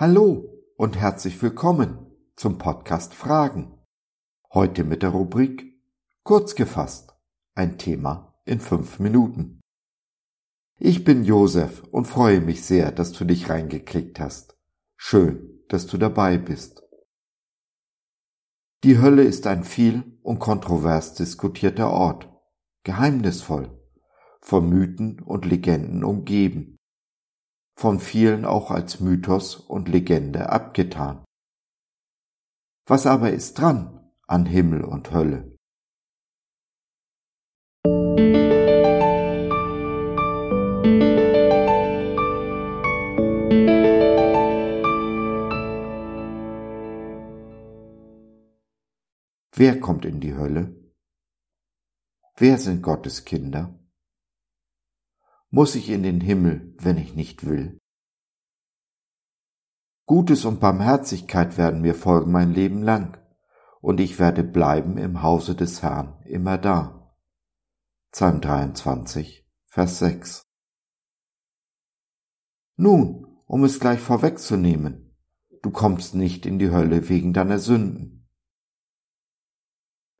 Hallo und herzlich willkommen zum Podcast Fragen. Heute mit der Rubrik Kurz gefasst, ein Thema in fünf Minuten. Ich bin Josef und freue mich sehr, dass du dich reingeklickt hast. Schön, dass du dabei bist. Die Hölle ist ein viel und kontrovers diskutierter Ort, geheimnisvoll, von Mythen und Legenden umgeben von vielen auch als Mythos und Legende abgetan. Was aber ist dran an Himmel und Hölle? Wer kommt in die Hölle? Wer sind Gottes Kinder? Muss ich in den Himmel, wenn ich nicht will? Gutes und Barmherzigkeit werden mir folgen mein Leben lang, und ich werde bleiben im Hause des Herrn immer da. Psalm 23, Vers 6. Nun, um es gleich vorwegzunehmen, du kommst nicht in die Hölle wegen deiner Sünden.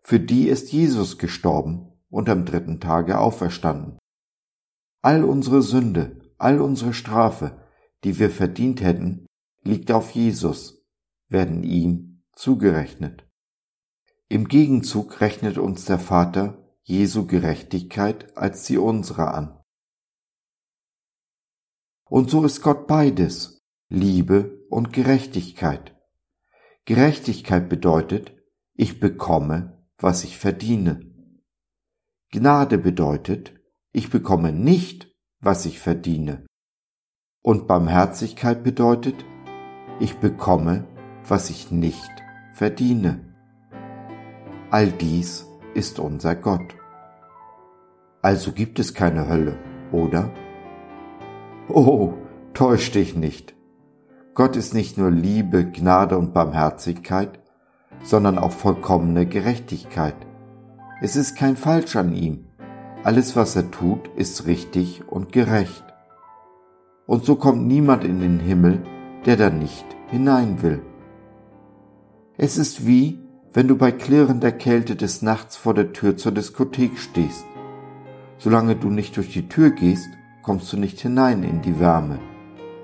Für die ist Jesus gestorben und am dritten Tage auferstanden. All unsere Sünde, all unsere Strafe, die wir verdient hätten, liegt auf Jesus, werden ihm zugerechnet. Im Gegenzug rechnet uns der Vater Jesu Gerechtigkeit als die unsere an. Und so ist Gott beides, Liebe und Gerechtigkeit. Gerechtigkeit bedeutet, ich bekomme, was ich verdiene. Gnade bedeutet, ich bekomme nicht, was ich verdiene. Und Barmherzigkeit bedeutet, ich bekomme, was ich nicht verdiene. All dies ist unser Gott. Also gibt es keine Hölle, oder? Oh, täusch dich nicht. Gott ist nicht nur Liebe, Gnade und Barmherzigkeit, sondern auch vollkommene Gerechtigkeit. Es ist kein Falsch an ihm. Alles, was er tut, ist richtig und gerecht. Und so kommt niemand in den Himmel, der da nicht hinein will. Es ist wie, wenn du bei klirrender Kälte des Nachts vor der Tür zur Diskothek stehst. Solange du nicht durch die Tür gehst, kommst du nicht hinein in die Wärme,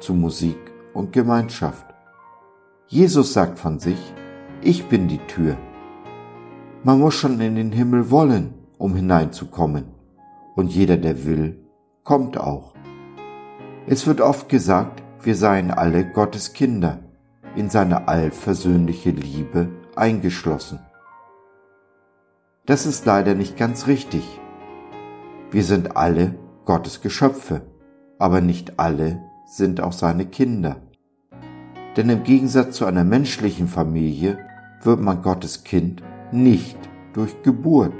zu Musik und Gemeinschaft. Jesus sagt von sich, ich bin die Tür. Man muss schon in den Himmel wollen, um hineinzukommen und jeder, der will, kommt auch. Es wird oft gesagt, wir seien alle Gottes Kinder, in seine allversöhnliche Liebe eingeschlossen. Das ist leider nicht ganz richtig. Wir sind alle Gottes Geschöpfe, aber nicht alle sind auch seine Kinder. Denn im Gegensatz zu einer menschlichen Familie wird man Gottes Kind nicht durch Geburt,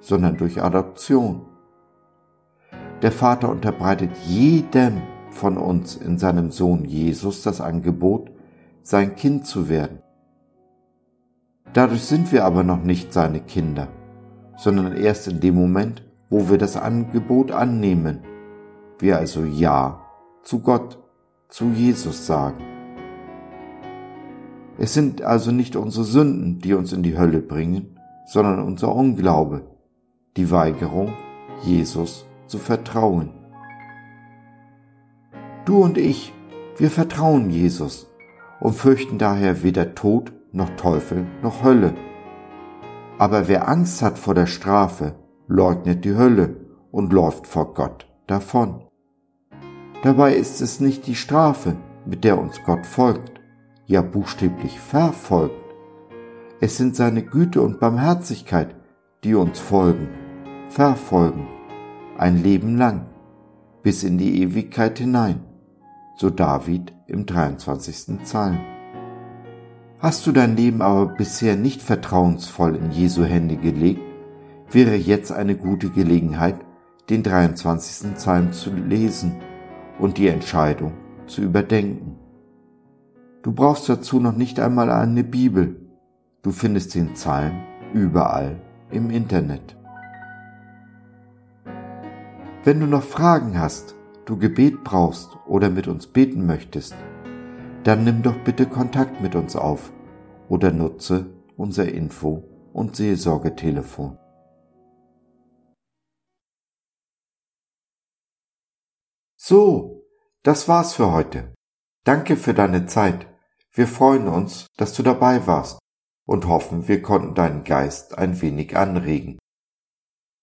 sondern durch Adoption. Der Vater unterbreitet jedem von uns in seinem Sohn Jesus das Angebot, sein Kind zu werden. Dadurch sind wir aber noch nicht seine Kinder, sondern erst in dem Moment, wo wir das Angebot annehmen, wir also Ja zu Gott, zu Jesus sagen. Es sind also nicht unsere Sünden, die uns in die Hölle bringen, sondern unser Unglaube, die Weigerung, Jesus zu vertrauen. Du und ich, wir vertrauen Jesus und fürchten daher weder Tod noch Teufel noch Hölle. Aber wer Angst hat vor der Strafe, leugnet die Hölle und läuft vor Gott davon. Dabei ist es nicht die Strafe, mit der uns Gott folgt, ja buchstäblich verfolgt. Es sind seine Güte und Barmherzigkeit, die uns folgen, verfolgen ein Leben lang, bis in die Ewigkeit hinein, so David im 23. Psalm. Hast du dein Leben aber bisher nicht vertrauensvoll in Jesu Hände gelegt, wäre jetzt eine gute Gelegenheit, den 23. Psalm zu lesen und die Entscheidung zu überdenken. Du brauchst dazu noch nicht einmal eine Bibel. Du findest den Psalm überall im Internet. Wenn du noch Fragen hast, du Gebet brauchst oder mit uns beten möchtest, dann nimm doch bitte Kontakt mit uns auf oder nutze unser Info- und Seelsorgetelefon. So, das war's für heute. Danke für deine Zeit. Wir freuen uns, dass du dabei warst und hoffen, wir konnten deinen Geist ein wenig anregen.